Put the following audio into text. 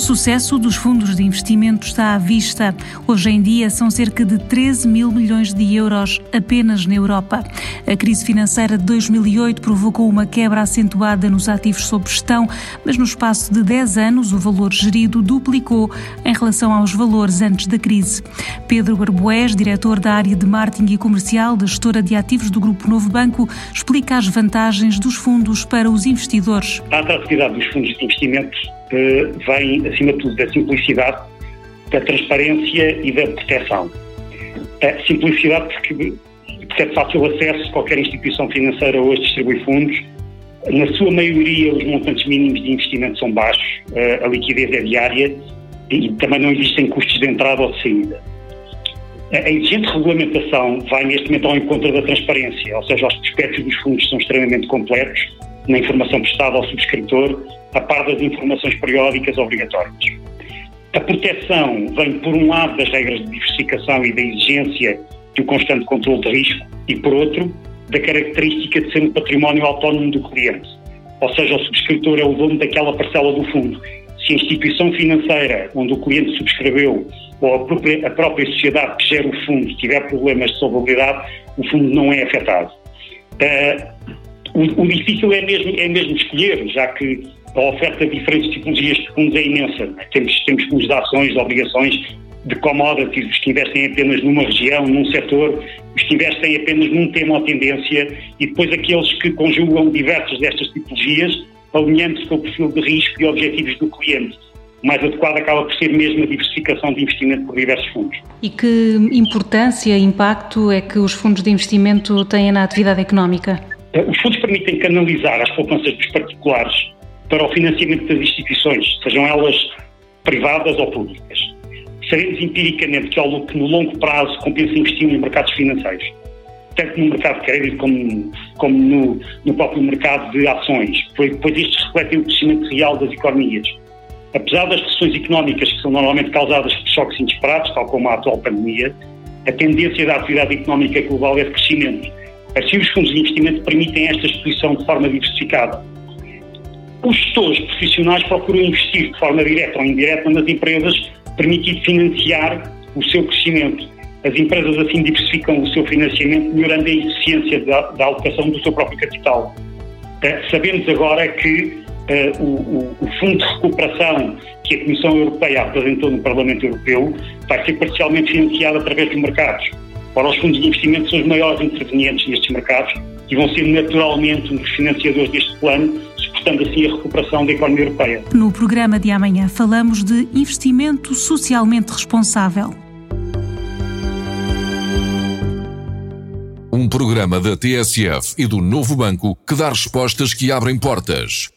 sucesso dos fundos de investimento está à vista. Hoje em dia são cerca de 13 mil milhões de euros apenas na Europa. A crise financeira de 2008 provocou uma quebra acentuada nos ativos sob gestão, mas no espaço de 10 anos o valor gerido duplicou em relação aos valores antes da crise. Pedro Barboés, diretor da área de marketing e comercial da gestora de ativos do Grupo Novo Banco, explica as vantagens dos fundos para os investidores. A atratividade dos fundos de investimento vem, acima de tudo, da simplicidade, da transparência e da proteção. A simplicidade porque, é fácil acesso, qualquer instituição financeira hoje distribui fundos, na sua maioria os montantes mínimos de investimento são baixos, a liquidez é diária e também não existem custos de entrada ou de saída. A exigente regulamentação vai neste momento ao encontro da transparência, ou seja, os prospectos dos fundos são extremamente completos na informação prestada ao subscritor, a par das informações periódicas obrigatórias. A proteção vem, por um lado, das regras de diversificação e da exigência do constante controle de risco e, por outro, da característica de ser um património autónomo do cliente. Ou seja, o subscritor é o dono daquela parcela do fundo. Se a instituição financeira onde o cliente subscreveu ou a própria, a própria sociedade que gera o fundo tiver problemas de solvabilidade, o fundo não é afetado. Uh, o, o, difícil é mesmo, é mesmo escolher, já que a oferta de diferentes tipologias de fundos é imensa. Temos, temos fundos de ações, de obrigações, de commodities, os que investem apenas numa região, num setor, os que investem apenas num tema ou tendência, e depois aqueles que conjugam diversas destas tipologias, alinhando-se com o perfil de risco e objetivos do cliente. O mais adequado acaba por ser mesmo a diversificação de investimento por diversos fundos. E que importância e impacto é que os fundos de investimento têm na atividade económica? Eh, os fundos permitem canalizar as poupanças dos particulares para o financiamento das instituições, sejam elas privadas ou públicas. Sabemos empiricamente que, ao, que no longo prazo compensa investir nos mercados financeiros, tanto no mercado de crédito como, como no, no, próprio mercado de ações, pois, pois estes refletem o crescimento real das economias. Apesar das pressões económicas que são normalmente causadas por choques inesperados, tal como a atual pandemia, a tendência da atividade económica global é de crescimento Assim, os fundos de investimento permitem esta exposição de forma diversificada. Os gestores profissionais procuram investir de forma direta ou indireta nas empresas, permitindo financiar o seu crescimento. As empresas assim diversificam o seu financiamento, melhorando a eficiência da, da alocação do seu próprio capital. Uh, sabemos agora que uh, o, o, Fundo de Recuperação que a Comissão Europeia apresentou no Parlamento Europeu vai ser parcialmente financiado através dos mercados. Ora, os fundos de investimento são os maiores intervenientes nestes mercados e vão ser naturalmente um dos financiadores deste plano, suportando assim a recuperação da economia europeia. No programa de amanhã falamos de investimento socialmente responsável. Um programa da TSF e do Novo Banco que dá respostas que abrem portas.